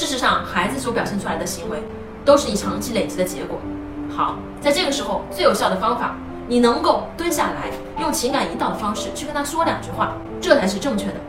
事实上孩子所表现出来的行为都是你长期累积的结果。好在这个时候最有效的方法你能够蹲下来用情感引导的方式去跟他说两句话这才是正确的。